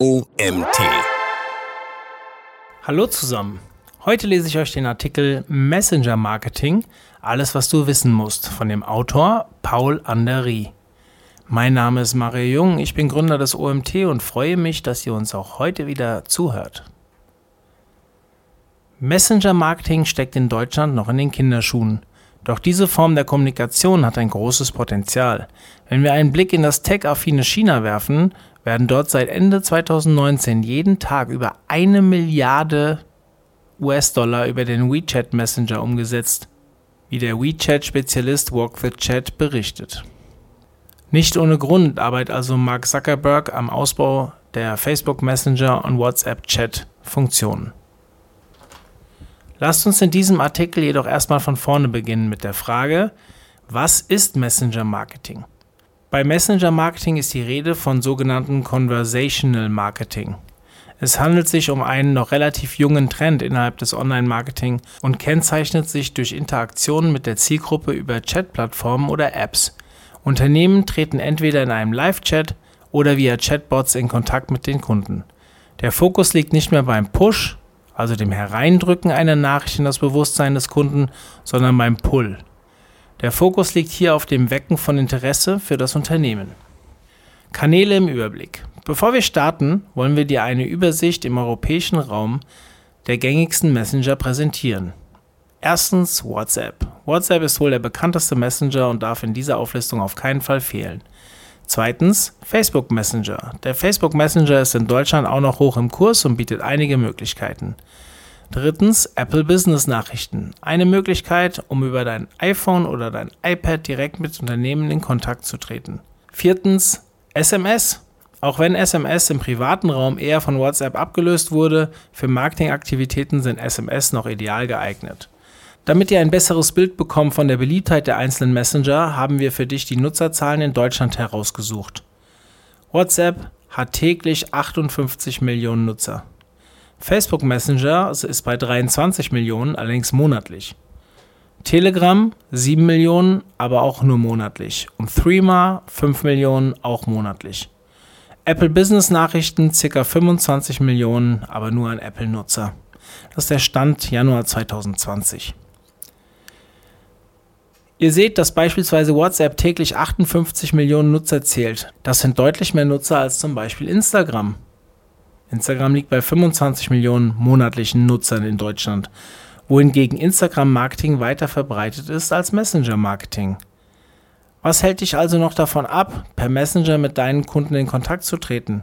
OMT. Hallo zusammen. Heute lese ich euch den Artikel Messenger Marketing, alles was du wissen musst, von dem Autor Paul Andery. Mein Name ist Mario Jung, ich bin Gründer des OMT und freue mich, dass ihr uns auch heute wieder zuhört. Messenger Marketing steckt in Deutschland noch in den Kinderschuhen. Doch diese Form der Kommunikation hat ein großes Potenzial. Wenn wir einen Blick in das tech-affine China werfen, werden dort seit Ende 2019 jeden Tag über eine Milliarde US-Dollar über den WeChat Messenger umgesetzt, wie der WeChat-Spezialist Walk the Chat berichtet. Nicht ohne Grund arbeitet also Mark Zuckerberg am Ausbau der Facebook Messenger und WhatsApp Chat Funktionen. Lasst uns in diesem Artikel jedoch erstmal von vorne beginnen mit der Frage, was ist Messenger Marketing? Bei Messenger Marketing ist die Rede von sogenannten Conversational Marketing. Es handelt sich um einen noch relativ jungen Trend innerhalb des Online-Marketing und kennzeichnet sich durch Interaktionen mit der Zielgruppe über Chat-Plattformen oder Apps. Unternehmen treten entweder in einem Live-Chat oder via Chatbots in Kontakt mit den Kunden. Der Fokus liegt nicht mehr beim Push, also dem Hereindrücken einer Nachricht in das Bewusstsein des Kunden, sondern beim Pull. Der Fokus liegt hier auf dem Wecken von Interesse für das Unternehmen. Kanäle im Überblick. Bevor wir starten, wollen wir dir eine Übersicht im europäischen Raum der gängigsten Messenger präsentieren. Erstens WhatsApp. WhatsApp ist wohl der bekannteste Messenger und darf in dieser Auflistung auf keinen Fall fehlen. Zweitens Facebook Messenger. Der Facebook Messenger ist in Deutschland auch noch hoch im Kurs und bietet einige Möglichkeiten. Drittens Apple Business Nachrichten. Eine Möglichkeit, um über dein iPhone oder dein iPad direkt mit Unternehmen in Kontakt zu treten. Viertens SMS. Auch wenn SMS im privaten Raum eher von WhatsApp abgelöst wurde, für Marketingaktivitäten sind SMS noch ideal geeignet. Damit ihr ein besseres Bild bekommt von der Beliebtheit der einzelnen Messenger, haben wir für dich die Nutzerzahlen in Deutschland herausgesucht. WhatsApp hat täglich 58 Millionen Nutzer. Facebook Messenger ist bei 23 Millionen, allerdings monatlich. Telegram 7 Millionen, aber auch nur monatlich. Und Threema 5 Millionen, auch monatlich. Apple Business Nachrichten ca. 25 Millionen, aber nur an Apple-Nutzer. Das ist der Stand Januar 2020. Ihr seht, dass beispielsweise WhatsApp täglich 58 Millionen Nutzer zählt. Das sind deutlich mehr Nutzer als zum Beispiel Instagram. Instagram liegt bei 25 Millionen monatlichen Nutzern in Deutschland, wohingegen Instagram-Marketing weiter verbreitet ist als Messenger-Marketing. Was hält dich also noch davon ab, per Messenger mit deinen Kunden in Kontakt zu treten?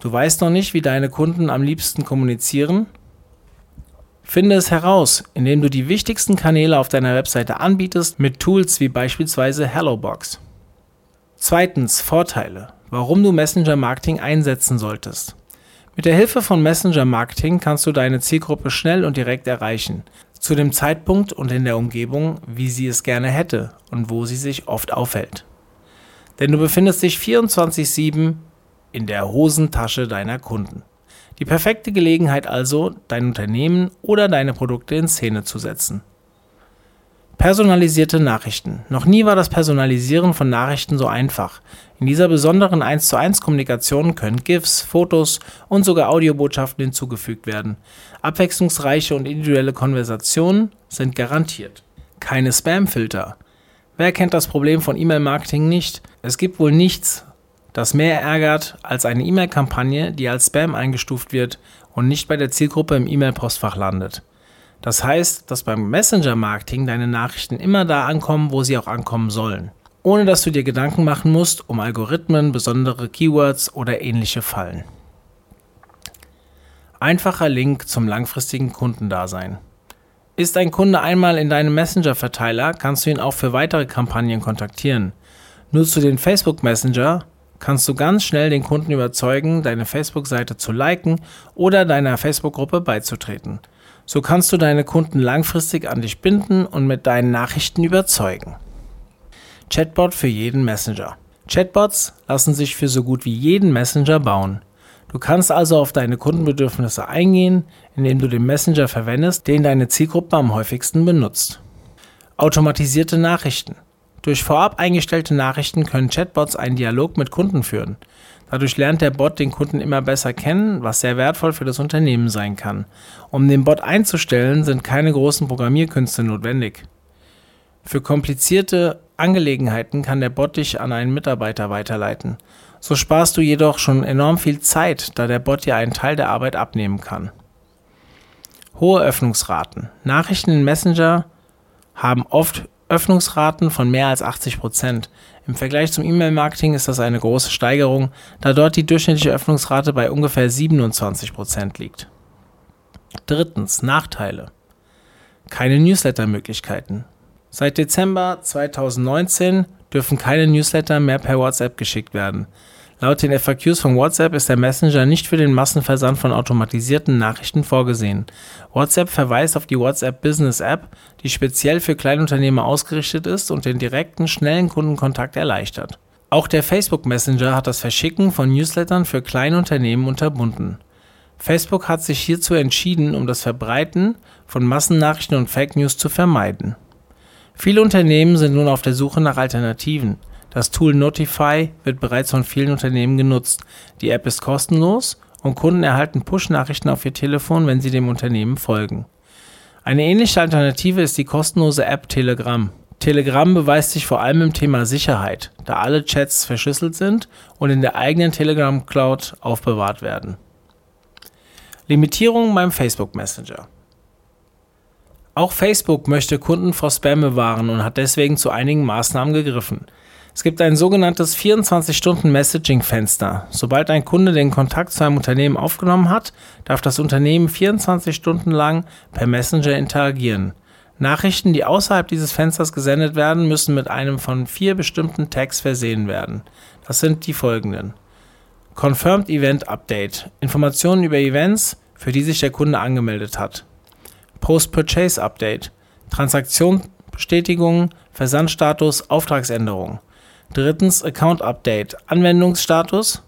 Du weißt noch nicht, wie deine Kunden am liebsten kommunizieren? Finde es heraus, indem du die wichtigsten Kanäle auf deiner Webseite anbietest mit Tools wie beispielsweise HelloBox. Zweitens Vorteile, warum du Messenger Marketing einsetzen solltest. Mit der Hilfe von Messenger Marketing kannst du deine Zielgruppe schnell und direkt erreichen, zu dem Zeitpunkt und in der Umgebung, wie sie es gerne hätte und wo sie sich oft aufhält. Denn du befindest dich 24/7 in der Hosentasche deiner Kunden. Die perfekte Gelegenheit also, dein Unternehmen oder deine Produkte in Szene zu setzen. Personalisierte Nachrichten. Noch nie war das Personalisieren von Nachrichten so einfach. In dieser besonderen 1 zu 1 Kommunikation können GIFs, Fotos und sogar Audiobotschaften hinzugefügt werden. Abwechslungsreiche und individuelle Konversationen sind garantiert. Keine Spamfilter. Wer kennt das Problem von E-Mail-Marketing nicht? Es gibt wohl nichts, das mehr ärgert als eine E-Mail-Kampagne, die als Spam eingestuft wird und nicht bei der Zielgruppe im E-Mail-Postfach landet. Das heißt, dass beim Messenger-Marketing deine Nachrichten immer da ankommen, wo sie auch ankommen sollen, ohne dass du dir Gedanken machen musst um Algorithmen, besondere Keywords oder ähnliche Fallen. Einfacher Link zum langfristigen Kundendasein. Ist ein Kunde einmal in deinem Messenger-Verteiler, kannst du ihn auch für weitere Kampagnen kontaktieren. Nutzt du den Facebook Messenger, kannst du ganz schnell den Kunden überzeugen, deine Facebook-Seite zu liken oder deiner Facebook-Gruppe beizutreten. So kannst du deine Kunden langfristig an dich binden und mit deinen Nachrichten überzeugen. Chatbot für jeden Messenger. Chatbots lassen sich für so gut wie jeden Messenger bauen. Du kannst also auf deine Kundenbedürfnisse eingehen, indem du den Messenger verwendest, den deine Zielgruppe am häufigsten benutzt. Automatisierte Nachrichten. Durch vorab eingestellte Nachrichten können Chatbots einen Dialog mit Kunden führen. Dadurch lernt der Bot den Kunden immer besser kennen, was sehr wertvoll für das Unternehmen sein kann. Um den Bot einzustellen, sind keine großen Programmierkünste notwendig. Für komplizierte Angelegenheiten kann der Bot dich an einen Mitarbeiter weiterleiten. So sparst du jedoch schon enorm viel Zeit, da der Bot dir einen Teil der Arbeit abnehmen kann. Hohe Öffnungsraten. Nachrichten in Messenger haben oft Öffnungsraten von mehr als 80 Prozent. Im Vergleich zum E-Mail-Marketing ist das eine große Steigerung, da dort die durchschnittliche Öffnungsrate bei ungefähr 27 Prozent liegt. Drittens, Nachteile. Keine Newsletter-Möglichkeiten. Seit Dezember 2019 dürfen keine Newsletter mehr per WhatsApp geschickt werden. Laut den FAQs von WhatsApp ist der Messenger nicht für den Massenversand von automatisierten Nachrichten vorgesehen. WhatsApp verweist auf die WhatsApp Business App, die speziell für Kleinunternehmer ausgerichtet ist und den direkten, schnellen Kundenkontakt erleichtert. Auch der Facebook Messenger hat das Verschicken von Newslettern für Kleinunternehmen unterbunden. Facebook hat sich hierzu entschieden, um das Verbreiten von Massennachrichten und Fake News zu vermeiden. Viele Unternehmen sind nun auf der Suche nach Alternativen. Das Tool Notify wird bereits von vielen Unternehmen genutzt. Die App ist kostenlos und Kunden erhalten Push-Nachrichten auf ihr Telefon, wenn sie dem Unternehmen folgen. Eine ähnliche Alternative ist die kostenlose App Telegram. Telegram beweist sich vor allem im Thema Sicherheit, da alle Chats verschlüsselt sind und in der eigenen Telegram Cloud aufbewahrt werden. Limitierungen beim Facebook Messenger. Auch Facebook möchte Kunden vor Spam bewahren und hat deswegen zu einigen Maßnahmen gegriffen. Es gibt ein sogenanntes 24-Stunden-Messaging-Fenster. Sobald ein Kunde den Kontakt zu einem Unternehmen aufgenommen hat, darf das Unternehmen 24 Stunden lang per Messenger interagieren. Nachrichten, die außerhalb dieses Fensters gesendet werden, müssen mit einem von vier bestimmten Tags versehen werden. Das sind die folgenden. Confirmed Event Update. Informationen über Events, für die sich der Kunde angemeldet hat. Post-Purchase Update. Transaktionsbestätigung, Versandstatus, Auftragsänderung. Drittens Account Update, Anwendungsstatus,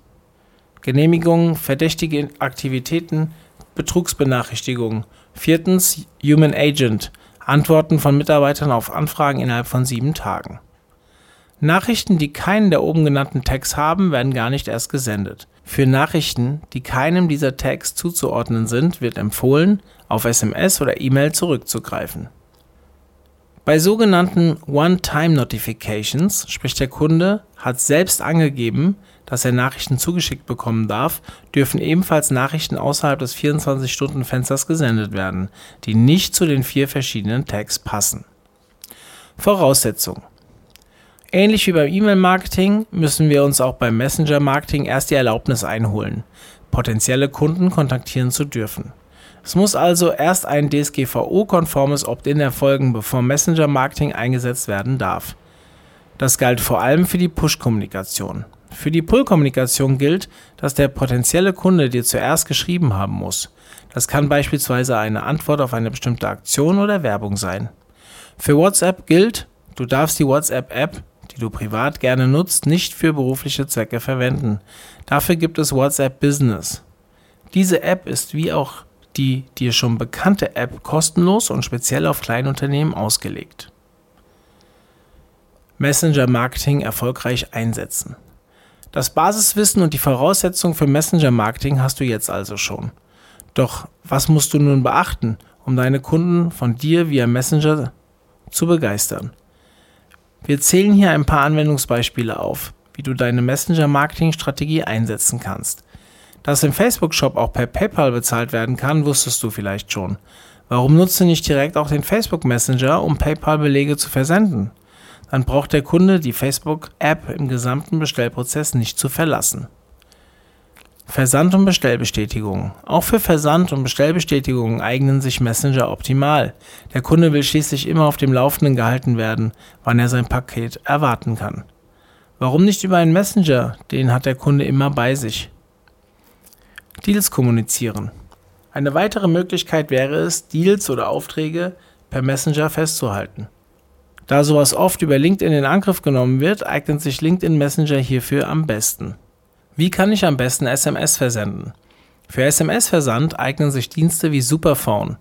Genehmigung, verdächtige Aktivitäten, Betrugsbenachrichtigungen. Viertens Human Agent, Antworten von Mitarbeitern auf Anfragen innerhalb von sieben Tagen. Nachrichten, die keinen der oben genannten Tags haben, werden gar nicht erst gesendet. Für Nachrichten, die keinem dieser Tags zuzuordnen sind, wird empfohlen, auf SMS oder E-Mail zurückzugreifen. Bei sogenannten One-Time-Notifications, sprich der Kunde hat selbst angegeben, dass er Nachrichten zugeschickt bekommen darf, dürfen ebenfalls Nachrichten außerhalb des 24-Stunden-Fensters gesendet werden, die nicht zu den vier verschiedenen Tags passen. Voraussetzung. Ähnlich wie beim E-Mail-Marketing müssen wir uns auch beim Messenger-Marketing erst die Erlaubnis einholen, potenzielle Kunden kontaktieren zu dürfen. Es muss also erst ein DSGVO-konformes Opt-in erfolgen, bevor Messenger-Marketing eingesetzt werden darf. Das galt vor allem für die Push-Kommunikation. Für die Pull-Kommunikation gilt, dass der potenzielle Kunde dir zuerst geschrieben haben muss. Das kann beispielsweise eine Antwort auf eine bestimmte Aktion oder Werbung sein. Für WhatsApp gilt, du darfst die WhatsApp-App, die du privat gerne nutzt, nicht für berufliche Zwecke verwenden. Dafür gibt es WhatsApp Business. Diese App ist wie auch die dir schon bekannte App kostenlos und speziell auf Kleinunternehmen ausgelegt. Messenger Marketing erfolgreich einsetzen. Das Basiswissen und die Voraussetzungen für Messenger Marketing hast du jetzt also schon. Doch was musst du nun beachten, um deine Kunden von dir via Messenger zu begeistern? Wir zählen hier ein paar Anwendungsbeispiele auf, wie du deine Messenger Marketing Strategie einsetzen kannst. Dass im Facebook-Shop auch per PayPal bezahlt werden kann, wusstest du vielleicht schon. Warum nutzt du nicht direkt auch den Facebook Messenger, um PayPal-Belege zu versenden? Dann braucht der Kunde die Facebook-App im gesamten Bestellprozess nicht zu verlassen. Versand- und Bestellbestätigungen. Auch für Versand- und Bestellbestätigungen eignen sich Messenger optimal. Der Kunde will schließlich immer auf dem Laufenden gehalten werden, wann er sein Paket erwarten kann. Warum nicht über einen Messenger? Den hat der Kunde immer bei sich. Deals kommunizieren. Eine weitere Möglichkeit wäre es, Deals oder Aufträge per Messenger festzuhalten. Da sowas oft über LinkedIn in Angriff genommen wird, eignet sich LinkedIn Messenger hierfür am besten. Wie kann ich am besten SMS versenden? Für SMS-Versand eignen sich Dienste wie Superphone.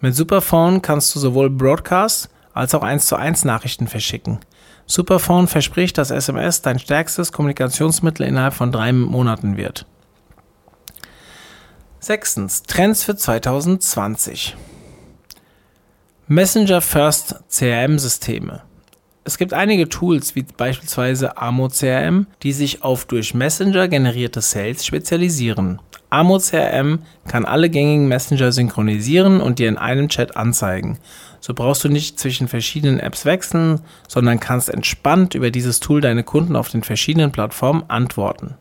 Mit Superphone kannst du sowohl Broadcast als auch 1 zu 1 Nachrichten verschicken. Superphone verspricht, dass SMS dein stärkstes Kommunikationsmittel innerhalb von drei Monaten wird. Sechstens, Trends für 2020. Messenger First CRM-Systeme. Es gibt einige Tools, wie beispielsweise Amo CRM, die sich auf durch Messenger generierte Sales spezialisieren. Amo CRM kann alle gängigen Messenger synchronisieren und dir in einem Chat anzeigen. So brauchst du nicht zwischen verschiedenen Apps wechseln, sondern kannst entspannt über dieses Tool deine Kunden auf den verschiedenen Plattformen antworten.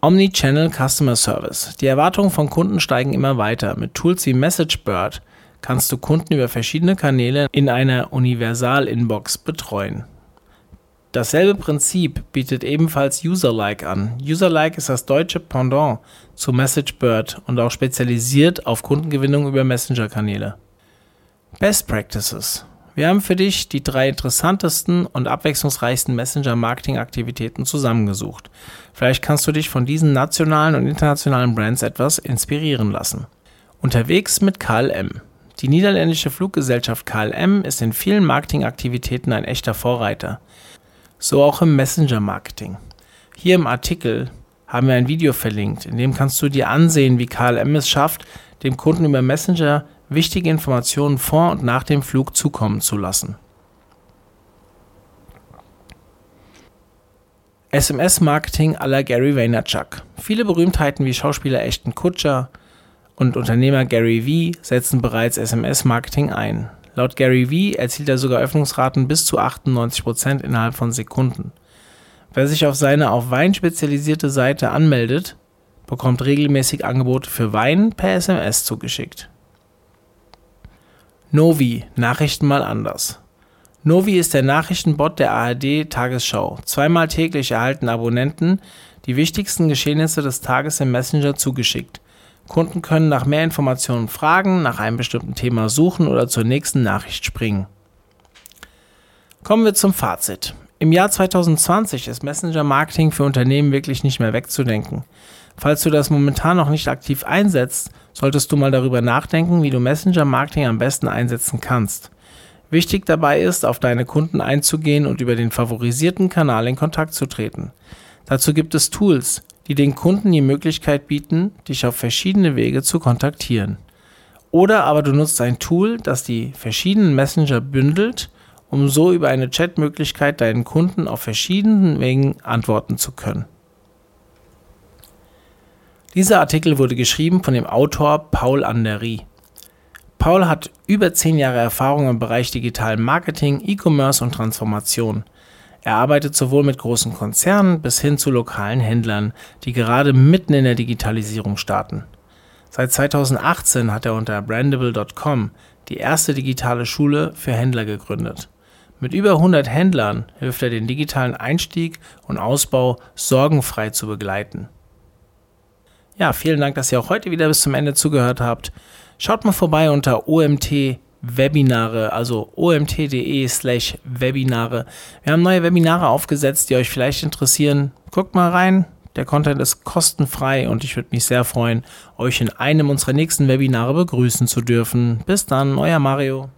Omnichannel Customer Service. Die Erwartungen von Kunden steigen immer weiter. Mit Tools wie MessageBird kannst du Kunden über verschiedene Kanäle in einer Universal-Inbox betreuen. Dasselbe Prinzip bietet ebenfalls Userlike an. Userlike ist das deutsche Pendant zu MessageBird und auch spezialisiert auf Kundengewinnung über Messenger-Kanäle. Best Practices. Wir haben für dich die drei interessantesten und abwechslungsreichsten Messenger-Marketing-Aktivitäten zusammengesucht. Vielleicht kannst du dich von diesen nationalen und internationalen Brands etwas inspirieren lassen. Unterwegs mit KLM. Die niederländische Fluggesellschaft KLM ist in vielen Marketingaktivitäten ein echter Vorreiter. So auch im Messenger-Marketing. Hier im Artikel haben wir ein Video verlinkt, in dem kannst du dir ansehen, wie KLM es schafft, dem Kunden über Messenger wichtige Informationen vor und nach dem Flug zukommen zu lassen. SMS-Marketing la Gary Vaynerchuk. Viele Berühmtheiten wie Schauspieler Ashton Kutcher, und Unternehmer Gary Vee setzen bereits SMS-Marketing ein. Laut Gary Vee erzielt er sogar Öffnungsraten bis zu 98% innerhalb von Sekunden. Wer sich auf seine auf Wein spezialisierte Seite anmeldet, bekommt regelmäßig Angebote für Wein per SMS zugeschickt. Novi, Nachrichten mal anders. Novi ist der Nachrichtenbot der ARD Tagesschau. Zweimal täglich erhalten Abonnenten die wichtigsten Geschehnisse des Tages im Messenger zugeschickt. Kunden können nach mehr Informationen fragen, nach einem bestimmten Thema suchen oder zur nächsten Nachricht springen. Kommen wir zum Fazit. Im Jahr 2020 ist Messenger Marketing für Unternehmen wirklich nicht mehr wegzudenken. Falls du das momentan noch nicht aktiv einsetzt, solltest du mal darüber nachdenken, wie du Messenger Marketing am besten einsetzen kannst. Wichtig dabei ist, auf deine Kunden einzugehen und über den favorisierten Kanal in Kontakt zu treten. Dazu gibt es Tools, die den Kunden die Möglichkeit bieten, dich auf verschiedene Wege zu kontaktieren. Oder aber du nutzt ein Tool, das die verschiedenen Messenger bündelt, um so über eine Chatmöglichkeit deinen Kunden auf verschiedenen Wegen antworten zu können. Dieser Artikel wurde geschrieben von dem Autor Paul Andery. Paul hat über zehn Jahre Erfahrung im Bereich digitalen Marketing, E-Commerce und Transformation. Er arbeitet sowohl mit großen Konzernen bis hin zu lokalen Händlern, die gerade mitten in der Digitalisierung starten. Seit 2018 hat er unter brandable.com die erste digitale Schule für Händler gegründet. Mit über 100 Händlern hilft er den digitalen Einstieg und Ausbau sorgenfrei zu begleiten. Ja, vielen Dank, dass ihr auch heute wieder bis zum Ende zugehört habt. Schaut mal vorbei unter OMT Webinare, also omt.de slash Webinare. Wir haben neue Webinare aufgesetzt, die euch vielleicht interessieren. Guckt mal rein. Der Content ist kostenfrei und ich würde mich sehr freuen, euch in einem unserer nächsten Webinare begrüßen zu dürfen. Bis dann, euer Mario.